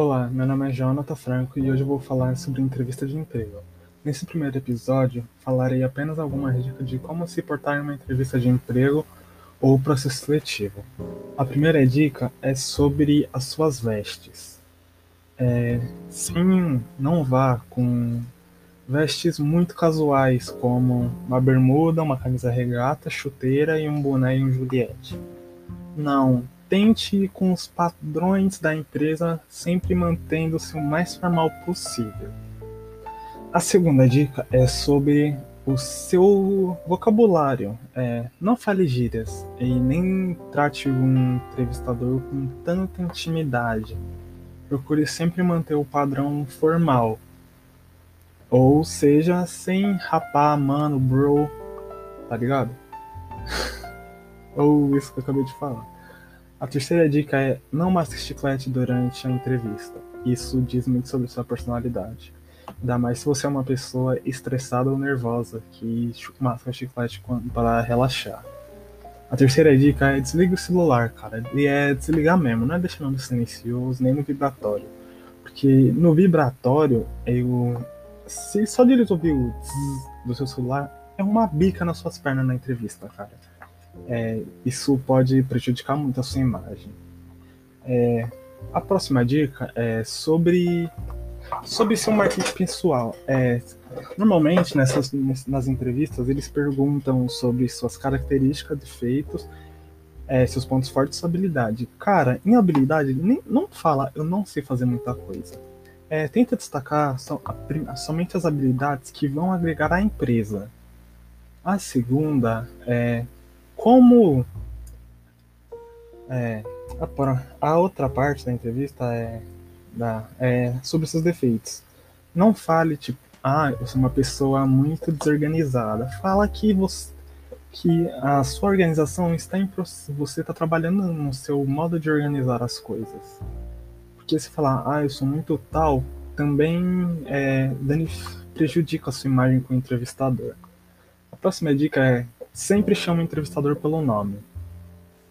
Olá, meu nome é Jonathan Franco e hoje vou falar sobre entrevista de emprego. Nesse primeiro episódio, falarei apenas algumas dicas de como se portar em uma entrevista de emprego ou processo seletivo. A primeira dica é sobre as suas vestes. É, sim, não vá com vestes muito casuais, como uma bermuda, uma camisa regata, chuteira e um boné e um Juliette. Não, tente ir com os padrões da empresa, sempre mantendo-se o mais formal possível. A segunda dica é sobre o seu vocabulário. É, não fale gírias e nem trate um entrevistador com tanta intimidade. Procure sempre manter o padrão formal. Ou seja, sem rapar, mano, bro, tá ligado? Ou isso que eu acabei de falar. A terceira dica é não masque chiclete durante a entrevista. Isso diz muito sobre sua personalidade. Ainda mais se você é uma pessoa estressada ou nervosa que masca chiclete para relaxar. A terceira dica é desliga o celular, cara. E é desligar mesmo, não é deixando no silencioso nem no vibratório. Porque no vibratório, eu. Se só de ouvir o do seu celular, é uma bica nas suas pernas na entrevista, cara é, isso pode prejudicar muito a sua imagem. É, a próxima dica é sobre sobre seu marketing pessoal. É, normalmente nessas nas entrevistas eles perguntam sobre suas características, defeitos, é, seus pontos fortes, sua habilidade. Cara, em habilidade nem, não fala eu não sei fazer muita coisa. É, tenta destacar a, somente as habilidades que vão agregar à empresa. A segunda é como é, a, a, outra parte da entrevista é, da, é sobre seus defeitos. Não fale tipo, ah, eu sou uma pessoa muito desorganizada. Fala que você que a sua organização está em você está trabalhando no seu modo de organizar as coisas. Porque se falar, ah, eu sou muito tal, também é, prejudica a sua imagem com o entrevistador. A próxima dica é sempre chama o entrevistador pelo nome.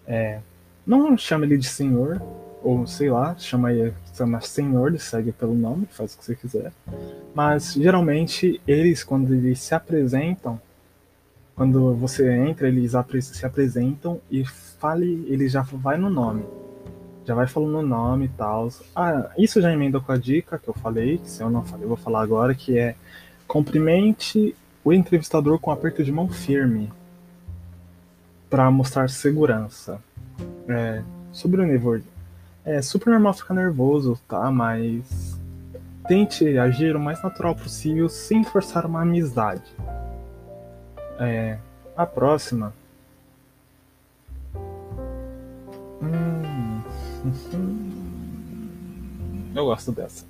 É, não chama ele de senhor, ou sei lá, chama ele chama senhor, ele segue pelo nome, faz o que você quiser. Mas geralmente eles, quando eles se apresentam, quando você entra, eles se apresentam e fale, ele já vai no nome. Já vai falando o nome e tal. Ah, isso já emenda com a dica que eu falei, que se eu não falei, eu vou falar agora, que é cumprimente o entrevistador com aperto de mão firme para mostrar segurança. É, sobre o nervoso. É super normal ficar nervoso, tá? Mas tente agir o mais natural possível sem forçar uma amizade. É, a próxima. Hum, eu gosto dessa.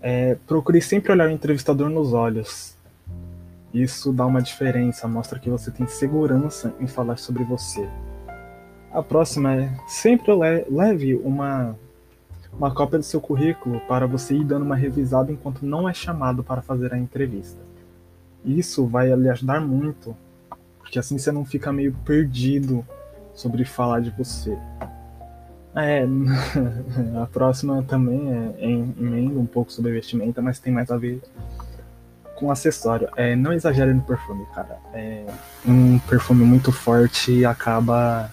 É, procure sempre olhar o entrevistador nos olhos. Isso dá uma diferença, mostra que você tem segurança em falar sobre você. A próxima é sempre leve uma, uma cópia do seu currículo para você ir dando uma revisada enquanto não é chamado para fazer a entrevista. Isso vai lhe ajudar muito, porque assim você não fica meio perdido sobre falar de você. É, a próxima também é, em emenda um pouco sobre vestimenta, mas tem mais a ver com acessório. É, não exagere no perfume, cara. É, um perfume muito forte acaba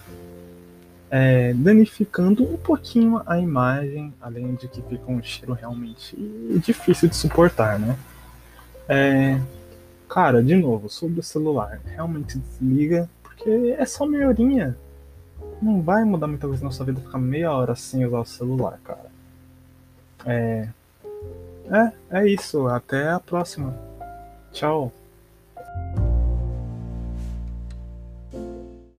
é, danificando um pouquinho a imagem, além de que fica um cheiro realmente difícil de suportar, né? É, cara, de novo, sobre o celular, realmente desliga, porque é só meia horinha. Não vai mudar muita coisa na sua vida ficar meia hora sem usar o celular, cara. É, é, é isso. Até a próxima. Tchau.